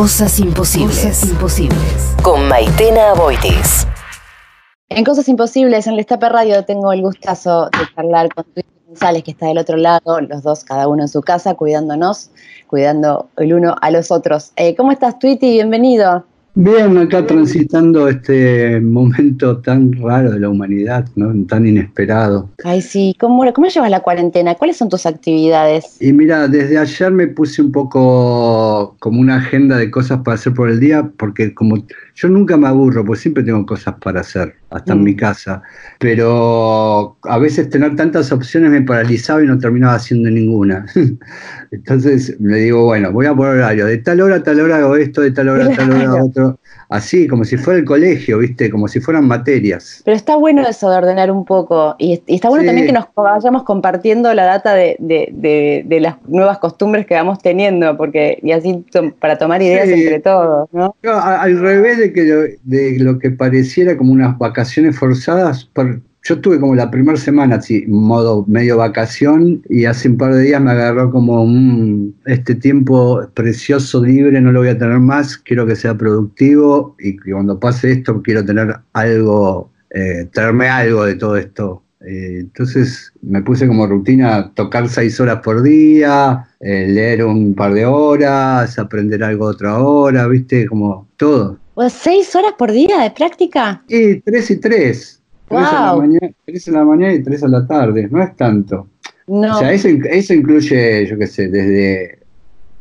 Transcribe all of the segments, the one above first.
Cosas imposibles. imposibles. Con Maitena Boitis. En Cosas Imposibles, en el Estape Radio, tengo el gustazo de charlar con Twitty González, que está del otro lado, los dos, cada uno en su casa, cuidándonos, cuidando el uno a los otros. Eh, ¿Cómo estás, Twitty? Bienvenido. Bien, acá transitando este momento tan raro de la humanidad, ¿no? tan inesperado. Ay, sí, ¿Cómo, ¿cómo llevas la cuarentena? ¿Cuáles son tus actividades? Y mira, desde ayer me puse un poco como una agenda de cosas para hacer por el día, porque como yo nunca me aburro, pues siempre tengo cosas para hacer, hasta en mi mm. casa. Pero a veces tener tantas opciones me paralizaba y no terminaba haciendo ninguna. Entonces me digo, bueno, voy a poner horario. De tal hora a tal hora hago esto, de tal hora a tal hora otro. Así, como si fuera el colegio, ¿viste? Como si fueran materias. Pero está bueno eso de ordenar un poco. Y, está bueno también que nos vayamos compartiendo la data de, las nuevas costumbres que vamos teniendo, porque y así para tomar ideas entre todos, ¿no? Al revés de, que de lo que pareciera como unas vacaciones forzadas, por, yo tuve como la primera semana así, modo medio vacación, y hace un par de días me agarró como un, este tiempo precioso, libre, no lo voy a tener más, quiero que sea productivo y cuando pase esto quiero tener algo, eh, traerme algo de todo esto. Eh, entonces me puse como rutina tocar seis horas por día, eh, leer un par de horas, aprender algo otra hora, viste, como todo. ¿Seis horas por día de práctica? Sí, tres y tres. Tres, a la mañana, en la mañana y tres a la tarde, no es tanto. No. O sea, eso, incluye, yo qué sé, desde...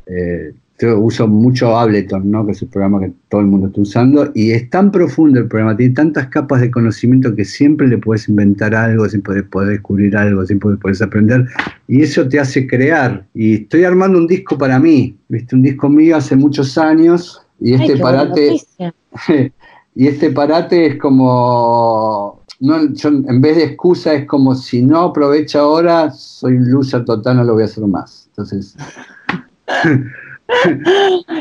Eh, yo uso mucho Ableton, ¿no? que es el programa que todo el mundo está usando, y es tan profundo el programa, tiene tantas capas de conocimiento que siempre le puedes inventar algo, siempre puedes descubrir algo, siempre puedes aprender, y eso te hace crear. Y estoy armando un disco para mí, ¿viste? Un disco mío hace muchos años, y este parate... y este parate es como no, en vez de excusa es como si no aprovecho ahora, soy un loser total, no lo voy a hacer más. Entonces.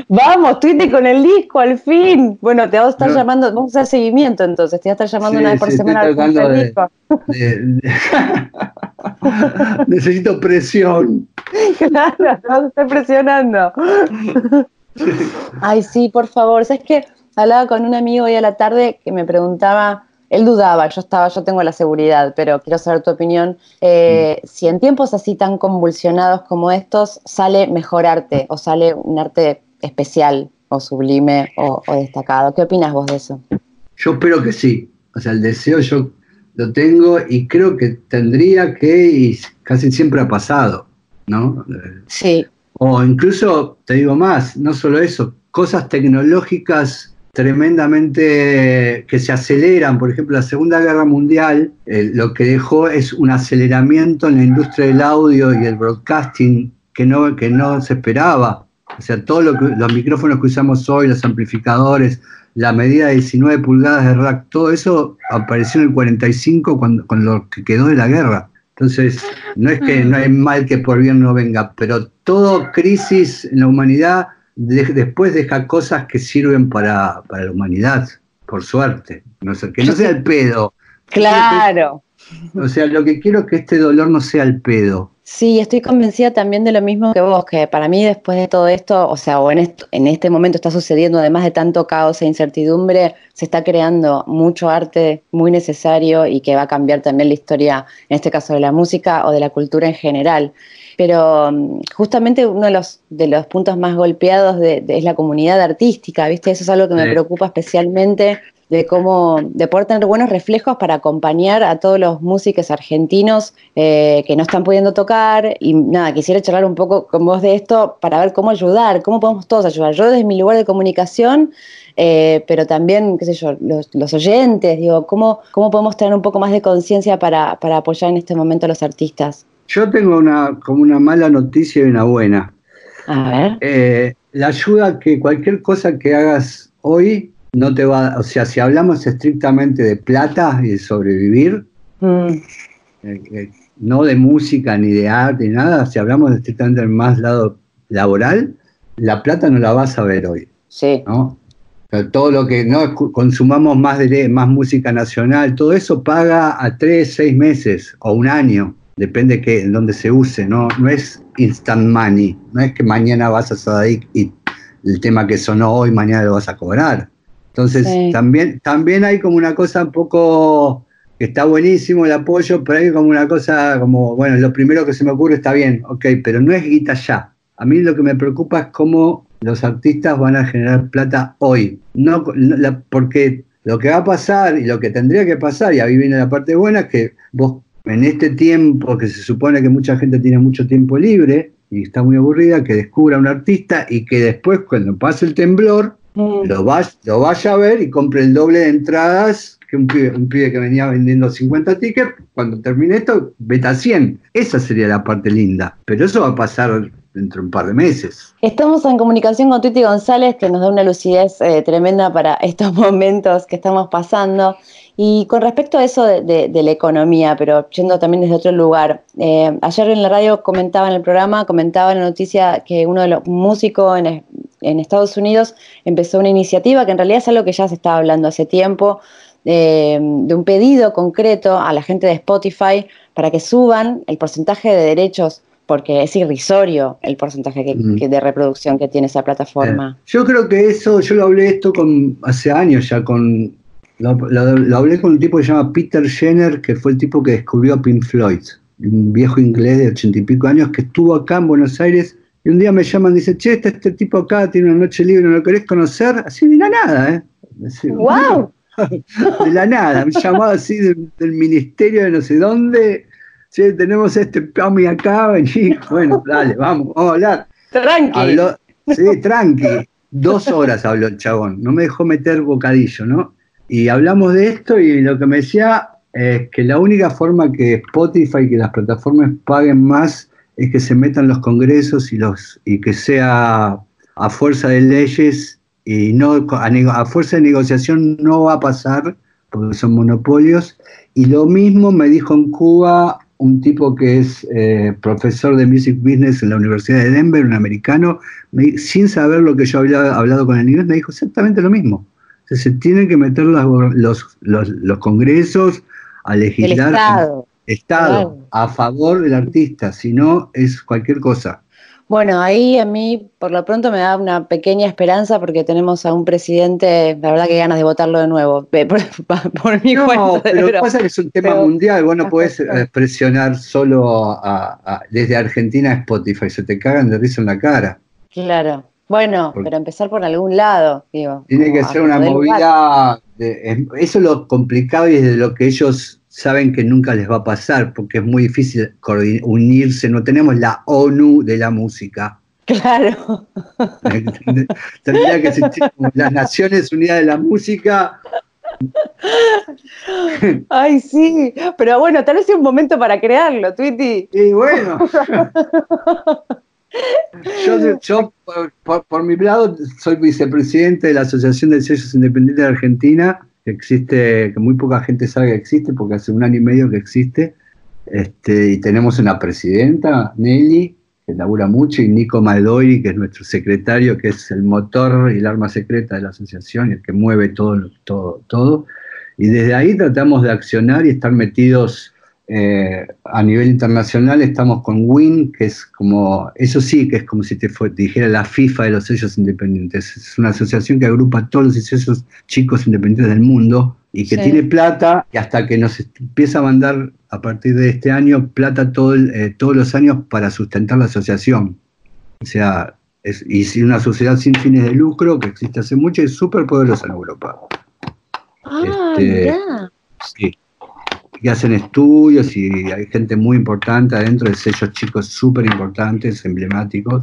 Vamos, tuite con el disco al fin. Bueno, te vamos a estar llamando, vamos a hacer seguimiento entonces, te voy a estar llamando una vez por semana al disco. Necesito presión. Claro, te vamos a estar presionando. Ay, sí, por favor. ¿Sabes qué? Hablaba con un amigo hoy a la tarde que me preguntaba él dudaba, yo estaba, yo tengo la seguridad, pero quiero saber tu opinión. Eh, mm. Si en tiempos así tan convulsionados como estos sale mejor arte o sale un arte especial o sublime o, destacado, ¿qué opinas vos de eso? Yo espero que sí. O sea, el deseo yo lo tengo y creo que tendría que, y casi siempre ha pasado, ¿no? Sí. O incluso, te digo más, no solo eso, cosas tecnológicas tremendamente que se aceleran. Por ejemplo, la Segunda Guerra Mundial eh, lo que dejó es un aceleramiento en la industria del audio y el broadcasting que no, que no se esperaba. O sea, todos los micrófonos que usamos hoy, los amplificadores, la medida de 19 pulgadas de rack, todo eso apareció en el 45 cuando, con lo que quedó de la guerra. Entonces, no es que no hay mal que por bien no venga, pero toda crisis en la humanidad después deja cosas que sirven para, la humanidad, por suerte. No sé, que no sea el pedo. Claro. O sea, lo que quiero es que este dolor no sea el pedo. Sí, estoy convencida también de lo mismo que vos, que para mí después de todo esto, o sea, o en, en este momento está sucediendo, además de tanto caos e incertidumbre, se está creando mucho arte muy necesario y que va a cambiar también la historia, en este caso de la música o de la cultura en general pero mm, justamente uno de los, de los puntos más golpeados de, es la comunidad artística, ¿viste? Eso es algo que me preocupa especialmente de cómo, de poder tener buenos reflejos para acompañar a todos los músicos argentinos eh, que no están pudiendo tocar. Y nada, quisiera charlar un poco con vos de esto para ver cómo ayudar, cómo podemos todos ayudar. Yo desde mi lugar de comunicación, eh, pero también, qué sé yo, los, oyentes, digo, ¿cómo, cómo podemos tener un poco más de conciencia para, para apoyar en este momento a los artistas. Yo tengo una, como una mala noticia y una buena. A ver. Eh, la ayuda que cualquier cosa que hagas hoy no te va, o sea, si hablamos estrictamente de plata y de sobrevivir, mm. eh, eh, no de música ni de arte ni nada, si hablamos estrictamente del más lado laboral, la plata no la vas a ver hoy. Sí. ¿no? todo lo que no consumamos más de más música nacional, todo eso paga a tres, seis meses o un año depende de dónde se use, ¿no? No es instant money, no es que mañana vas a Sadaik y el tema que sonó hoy, mañana lo vas a cobrar. Entonces, también, también hay como una cosa un poco que está buenísimo el apoyo, pero hay como una cosa como, bueno, lo primero que se me ocurre está bien, ok, pero no es guita ya. A mí lo que me preocupa es cómo los artistas van a generar plata hoy. No, porque lo que va a pasar y lo que tendría que pasar, y ahí viene la parte buena, es que vos en este tiempo que se supone que mucha gente tiene mucho tiempo libre y está muy aburrida, que descubra un artista y que después cuando pase el temblor mm. lo, lo vaya a ver y compre el doble de entradas que un pibe, que venía vendiendo 50 tickets, cuando termine esto, vete a 100. Esa sería la parte linda. Pero eso va a pasar dentro de un par de meses. Estamos en comunicación con Tuti González, que nos da una lucidez eh, tremenda para estos momentos que estamos pasando. Y con respecto a eso de, la economía, pero yendo también desde otro lugar, eh, ayer en la radio comentaba en el programa, comentaba en la noticia que uno de los músicos en, en Estados Unidos empezó una iniciativa que en realidad es algo que ya se estaba hablando hace tiempo, de un pedido concreto a la gente de Spotify para que suban el porcentaje de derechos porque es irrisorio el porcentaje de reproducción que tiene esa plataforma. Eh, yo creo que eso, yo lo hablé esto con hace años ya con lo, hablé con un tipo que se llama Peter Jenner, que fue el tipo que descubrió a Pink Floyd, un viejo inglés de ochenta y pico años que estuvo acá en Buenos Aires y un día me llaman y dice, che, este, este tipo acá tiene una noche libre, ¿no lo querés conocer? Así de la nada, ¿eh? ¡Wow! de la nada, me llamado así del, ministerio de no sé dónde, che, tenemos este PAMI acá, vení, bueno, dale, vamos, vamos a hablar. Tranqui. sí, tranqui. Dos horas habló el chabón, no me dejó meter bocadillo, ¿no? Y hablamos de esto y lo que me decía es que la única forma que Spotify y que las plataformas paguen más es que se metan los congresos y, los, y que sea a fuerza de leyes y no a, fuerza de negociación no va a pasar porque son monopolios. Y lo mismo me dijo en Cuba un tipo que es eh, profesor de Music Business en la Universidad de Denver, un americano, sin saber lo que yo había hablado con el inglés, me dijo exactamente lo mismo. se tienen que meter los, los, congresos a legislar. El Estado, a favor del artista, si no es cualquier cosa. Bueno, ahí a mí por lo pronto me da una pequeña esperanza porque tenemos a un presidente, la verdad que ganas de votarlo de nuevo, por, mi no, Pero lo que pasa es que es un tema mundial, vos no podés eh, presionar solo desde Argentina a Spotify, se te cagan de risa en la cara. Claro, bueno, pero empezar por algún lado, digo. Tiene que ser una movida, eso es lo complicado y es de lo que ellos saben que nunca les va a pasar porque es muy difícil unirse, no tenemos la ONU de la música. Claro. Tendría que existir las Naciones Unidas de la Música. Ay, sí, pero bueno, tal vez sea un momento para crearlo, Twitty. Y bueno. Yo, por, por, mi lado, soy vicepresidente de la Asociación de Sellos Independientes de Argentina existe, que muy poca gente sabe que existe, porque hace un año y medio que existe. Este, y tenemos una presidenta, Nelly, que labura mucho, y Nico Maldoiri, que es nuestro secretario, que es el motor y el arma secreta de la asociación, el que mueve todo, todo, todo. Y desde ahí tratamos de accionar y estar metidos eh, a nivel internacional estamos con WIN, que es como, eso sí, que es como si te, dijera la FIFA de los sellos independientes. Es una asociación que agrupa a todos los sellos chicos independientes del mundo y que tiene plata y hasta que nos empieza a mandar a partir de este año plata todo eh, todos los años para sustentar la asociación. O sea, es, y una sociedad sin fines de lucro que existe hace mucho y es súper poderosa en Europa. Ah, este, Sí y hacen estudios y hay gente muy importante adentro de sellos chicos súper importantes, emblemáticos.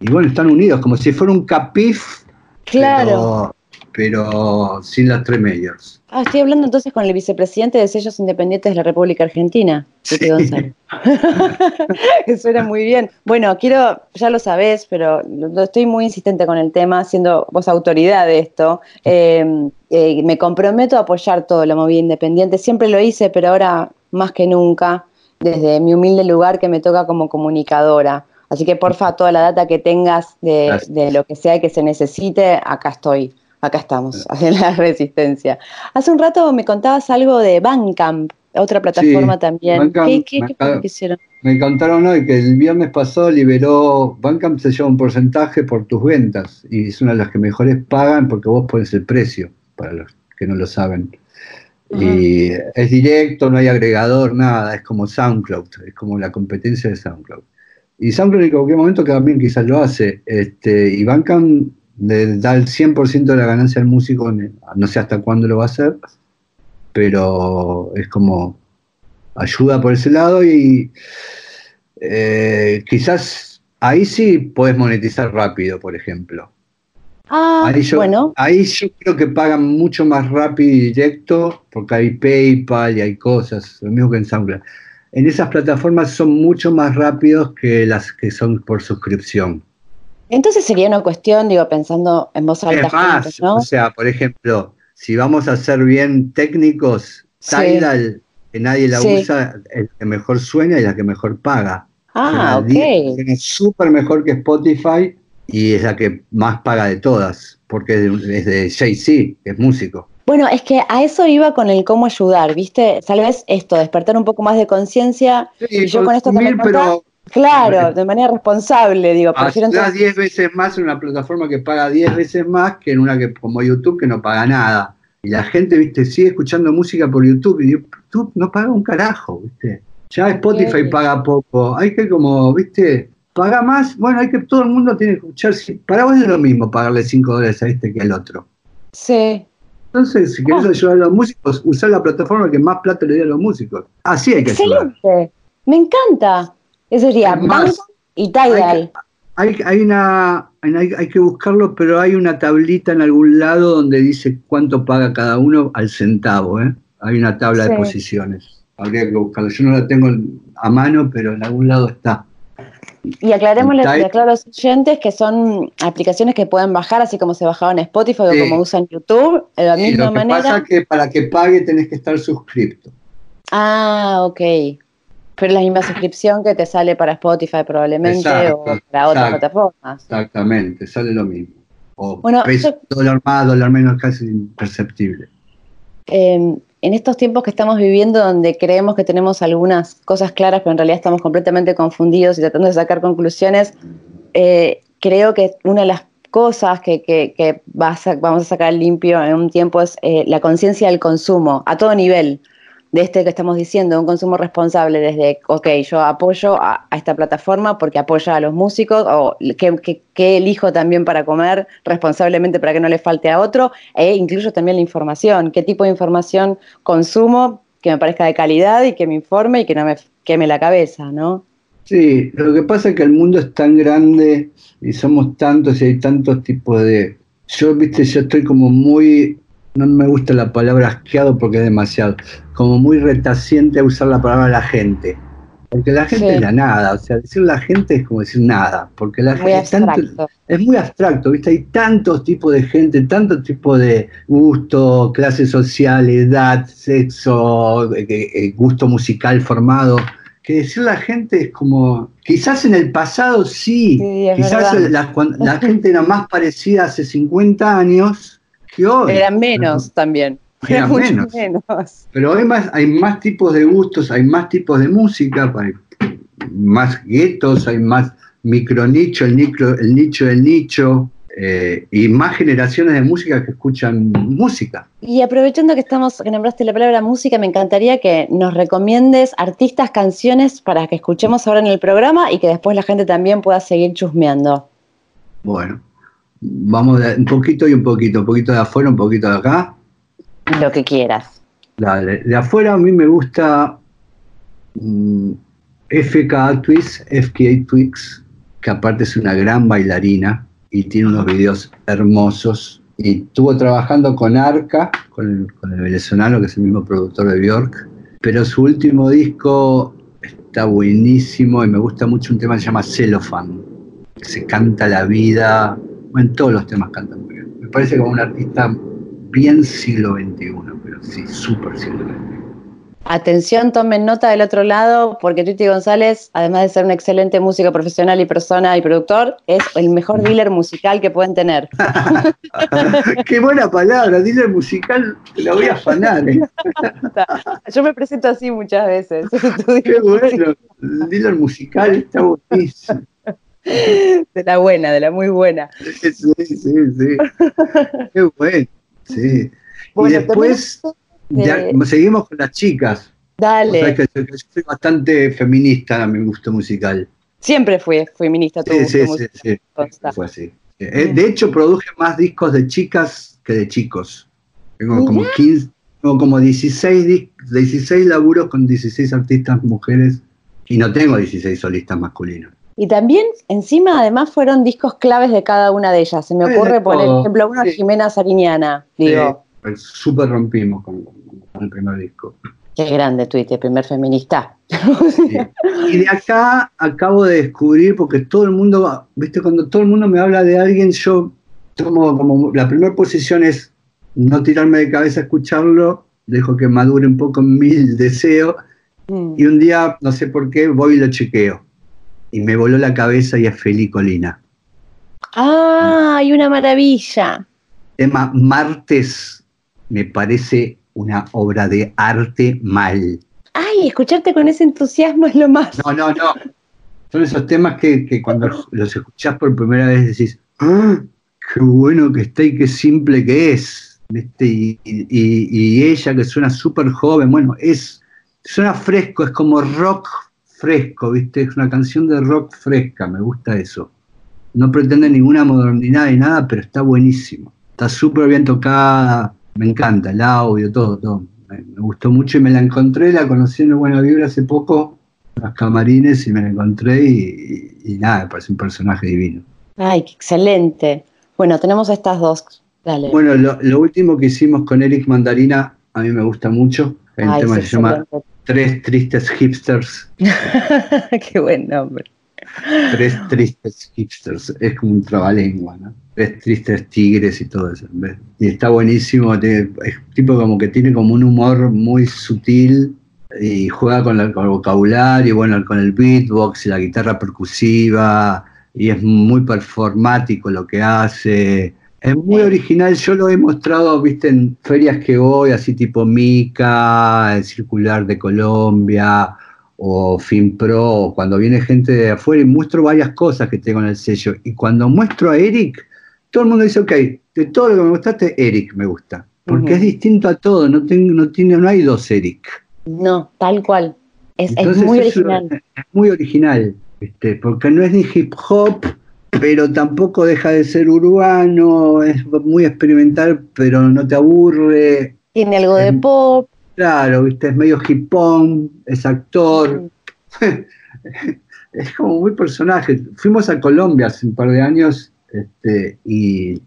Y bueno, están unidos, como si fuera un capif, claro. Pero, sin las tres medios. Ah, estoy hablando entonces con el vicepresidente de sellos independientes de la República Argentina, sí. que suena muy bien. Bueno, quiero, ya lo sabés, pero estoy muy insistente con el tema, siendo vos autoridad de esto. Eh, eh, me comprometo a apoyar todo lo movida independiente. Siempre lo hice, pero ahora más que nunca, desde mi humilde lugar que me toca como comunicadora. Así que porfa, toda la data que tengas de, de lo que sea que se necesite, acá estoy acá estamos, en la resistencia. Hace un rato me contabas algo de Bandcamp, otra plataforma también. ¿Qué, qué, hicieron? me contaron hoy que el viernes pasado liberó, Bandcamp se lleva un porcentaje por tus ventas y es una de las que mejores pagan porque vos pones el precio, para los que no lo saben. Y es directo, no hay agregador, nada, es como SoundCloud, es como la competencia de SoundCloud. Y SoundCloud en cualquier momento que también quizás lo hace, este, y Bandcamp le da el 100% de la ganancia al músico, no sé hasta cuándo lo va a hacer, pero es como ayuda por ese lado y eh, quizás ahí sí puedes monetizar rápido, por ejemplo. Ah, ahí yo, bueno. Ahí yo creo que pagan mucho más rápido y directo porque hay PayPal y hay cosas, lo mismo que en SoundCloud. En esas plataformas son mucho más rápidos que las que son por suscripción. Entonces sería una cuestión, digo, pensando en voz alta. Es más, o sea, por ejemplo, si vamos a ser bien técnicos, Tidal, que nadie la usa, es la que mejor suena y la que mejor paga. Ah, ok. Es súper mejor que Spotify y es la que más paga de todas, porque es de Jay-Z, que es músico. Bueno, es que a eso iba con el cómo ayudar, ¿viste? Tal vez esto, despertar un poco más de conciencia. y yo con esto también. Pero, claro, de manera responsable, digo. Prefiero 10 veces más en una plataforma que paga 10 veces más que en una que como YouTube que no paga nada. Y la gente, viste, sigue escuchando música por YouTube y YouTube no paga un carajo, viste. Ya Spotify paga poco. Hay que como, viste, paga más. Bueno, hay que todo el mundo tiene que escuchar. Para vos es lo mismo pagarle 5 dólares a este que al otro. Sí. Entonces, si querés ah. ayudar a los músicos, usar la plataforma que más plata le dé a los músicos. Así hay que Excelente. Me encanta. Eso sería Banco y Tidal. Hay, hay, una, hay, que buscarlo, pero hay una tablita en algún lado donde dice cuánto paga cada uno al centavo. ¿eh? Hay una tabla de posiciones. Habría que buscarlo. Yo no la tengo a mano, pero en algún lado está. Y aclarémosle a los oyentes que son aplicaciones que pueden bajar, así como se bajaban en Spotify o como usan YouTube, de la misma lo que manera. Pasa que para que pague tenés que estar suscrito. Ah, ok. Pero es la misma suscripción que te sale para Spotify probablemente o para otras plataformas. Exactamente, sale lo mismo. O bueno, dólar más, dólar menos, casi imperceptible. Em, en estos tiempos que estamos viviendo, donde creemos que tenemos algunas cosas claras, pero en realidad estamos completamente confundidos y tratando de sacar conclusiones, eh, creo que una de las cosas que, vamos a sacar limpio en un tiempo es eh, la conciencia del consumo a todo nivel de este que estamos diciendo, un consumo responsable desde, ok, yo apoyo a, esta plataforma porque apoya a los músicos, o que, elijo también para comer responsablemente para que no le falte a otro, e incluyo también la información, qué tipo de información consumo que me parezca de calidad y que me informe y que no me queme la cabeza, ¿no? Sí, lo que pasa es que el mundo es tan grande y somos tantos y hay tantos tipos de... Yo, viste, yo estoy como muy no me gusta la palabra asqueado porque es demasiado, como muy retaciente a usar la palabra la gente. Porque la gente es la nada, o sea, decir la gente es como decir nada, porque la gente es muy abstracto, ¿viste? Hay tantos tipos de gente, tantos tipos de gusto, clase social, edad, sexo, eh, eh, gusto musical formado, que decir la gente es como, quizás en el pasado sí, quizás la, la gente era más parecida hace 50 años, eran menos también. Eran menos. Pero además hay más tipos de gustos, hay más tipos de música, hay más guetos, hay más micronicho, el, el nicho del nicho. Eh, y más generaciones de música que escuchan música. Y aprovechando que estamos, que nombraste la palabra música, me encantaría que nos recomiendes artistas, canciones para que escuchemos ahora en el programa y que después la gente también pueda seguir chusmeando. Bueno, Vamos de, un poquito y un poquito, un poquito de afuera, un poquito de acá. Lo que quieras. Dale. De afuera a mí me gusta mm, FK Twix, FKA Twix, que aparte es una gran bailarina y tiene unos videos hermosos. Y estuvo trabajando con Arca, con el, venezolano, que es el mismo productor de Bjork. Pero su último disco está buenísimo y me gusta mucho un tema que se llama Cellophane, que se canta la vida en todos los temas canta muy bien. Me parece como un artista bien siglo XXI, pero sí, súper siglo XXI. Atención, tomen nota del otro lado, porque Titi González, además de ser un excelente músico profesional y persona y productor, es el mejor dealer musical que pueden tener. Qué buena palabra, dealer musical, la voy a afanar. ¿eh? Yo me presento así muchas veces. Qué bueno, dealer musical está buenísimo. De la buena, de la muy buena. Sí, sí, sí. Qué bueno, sí. y después seguimos con las chicas. Dale. que yo soy bastante feminista a mi gusto musical. Siempre fui feminista. sí, sí, sí, sí, Fue así. Eh, de hecho, produje más discos de chicas que de chicos. Tengo como 15, tengo como 16, 16 laburos con 16 artistas mujeres y no tengo 16 solistas masculinos. Y también, encima, además, fueron discos claves de cada una de ellas. Se me ocurre, por ejemplo, uno Jimena Sariñana, digo. Sí, súper rompimos con, el primer disco. Qué grande Twitter, primer feminista. Y de acá acabo de descubrir, porque todo el mundo, viste, cuando todo el mundo me habla de alguien, yo tomo como, la primera posición es no tirarme de cabeza a escucharlo, dejo que madure un poco mi deseo, mm. y un día, no sé por qué, voy y lo chequeo y me voló la cabeza y es Feli Colina. ¡Ay, una maravilla! Tema Martes me parece una obra de arte mal. ¡Ay, escucharte con ese entusiasmo es lo más! No, no, no. Son esos temas que, cuando los escuchás por primera vez decís, ¡ah! ¡Qué bueno que está y qué simple que es! Y, y, ella que suena súper joven, bueno, es, suena fresco, es como rock fresco, ¿viste? Es una canción de rock fresca, me gusta eso. No pretende ninguna modernidad ni nada, pero está buenísimo. Está súper bien tocada, me encanta el audio, todo, todo. Me, gustó mucho y me la encontré, la conocí en Buena Vibra hace poco, en las camarines, y me la encontré y, nada, me parece un personaje divino. Ay, qué excelente. Bueno, tenemos estas dos. Dale. Bueno, lo, último que hicimos con Eric Mandarina, a mí me gusta mucho. El tema se llama Tres tristes hipsters. Qué buen nombre. Tres tristes hipsters. Es como un trabalengua, ¿no? Tres tristes tigres y todo eso. Y está buenísimo. es tipo como que tiene como un humor muy sutil y juega con, el vocabulario, bueno, con el beatbox y la guitarra percusiva. Y es muy performático lo que hace es muy original, yo lo he mostrado, viste, en ferias que voy, así tipo Mica, el Circular de Colombia o FinPro, cuando viene gente de afuera y muestro varias cosas que tengo en el sello. Y cuando muestro a Eric, todo el mundo dice, ok, de todo lo que me gustaste, Eric me gusta. Porque es distinto a todo, no, tengo, no, tiene, no hay dos Eric. No, tal cual. Es, muy original. Es, muy original, porque no es ni hip hop, pero tampoco deja de ser urbano, es muy experimental, pero no te aburre. Tiene algo de pop. Claro, viste, es medio hipón, es actor. es como muy personaje. Fuimos a Colombia hace un par de años este, y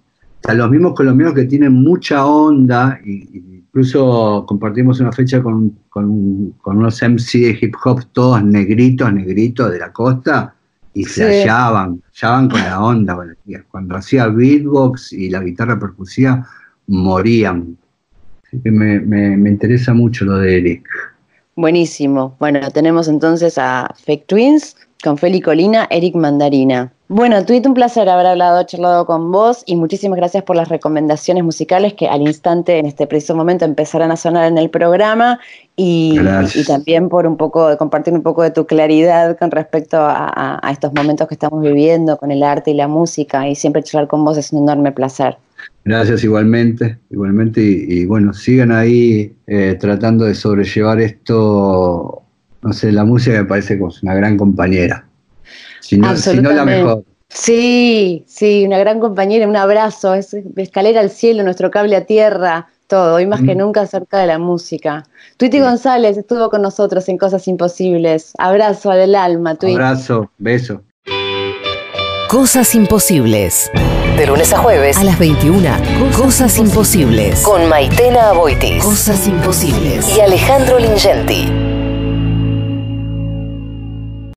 a los mismos colombianos que tienen mucha onda, y, incluso compartimos una fecha con, con, con unos MC de hip hop, todos negritos, negritos de la costa y se hallaban con la onda. Cuando hacía beatbox y la guitarra percusiva, morían. me, me, interesa mucho lo de Eric. Buenísimo. Bueno, tenemos entonces a Fake Twins con Feli Colina, Eric Mandarina. Bueno, Tweet, un placer haber hablado, charlado con vos y muchísimas gracias por las recomendaciones musicales que al instante, en este preciso momento, empezarán a sonar en el programa y, también por un poco, de compartir un poco de tu claridad con respecto a, estos momentos que estamos viviendo con el arte y la música y siempre charlar con vos es un enorme placer. Gracias igualmente, igualmente y, bueno, sigan ahí eh, tratando de sobrellevar esto, no sé, la música me parece como una gran compañera. Si no, la mejor. Sí, sí, una gran compañera, un abrazo, es escalera al cielo, nuestro cable a tierra, todo, hoy más que mm. nunca acerca de la música. Tuiti González estuvo con nosotros en Cosas Imposibles. Abrazo del alma, Tuiti. Abrazo, beso. Cosas Imposibles. De lunes a jueves. A las 21. Cosas, Imposibles. Con Maitena Aboitis. Cosas Imposibles. Y Alejandro Lingenti.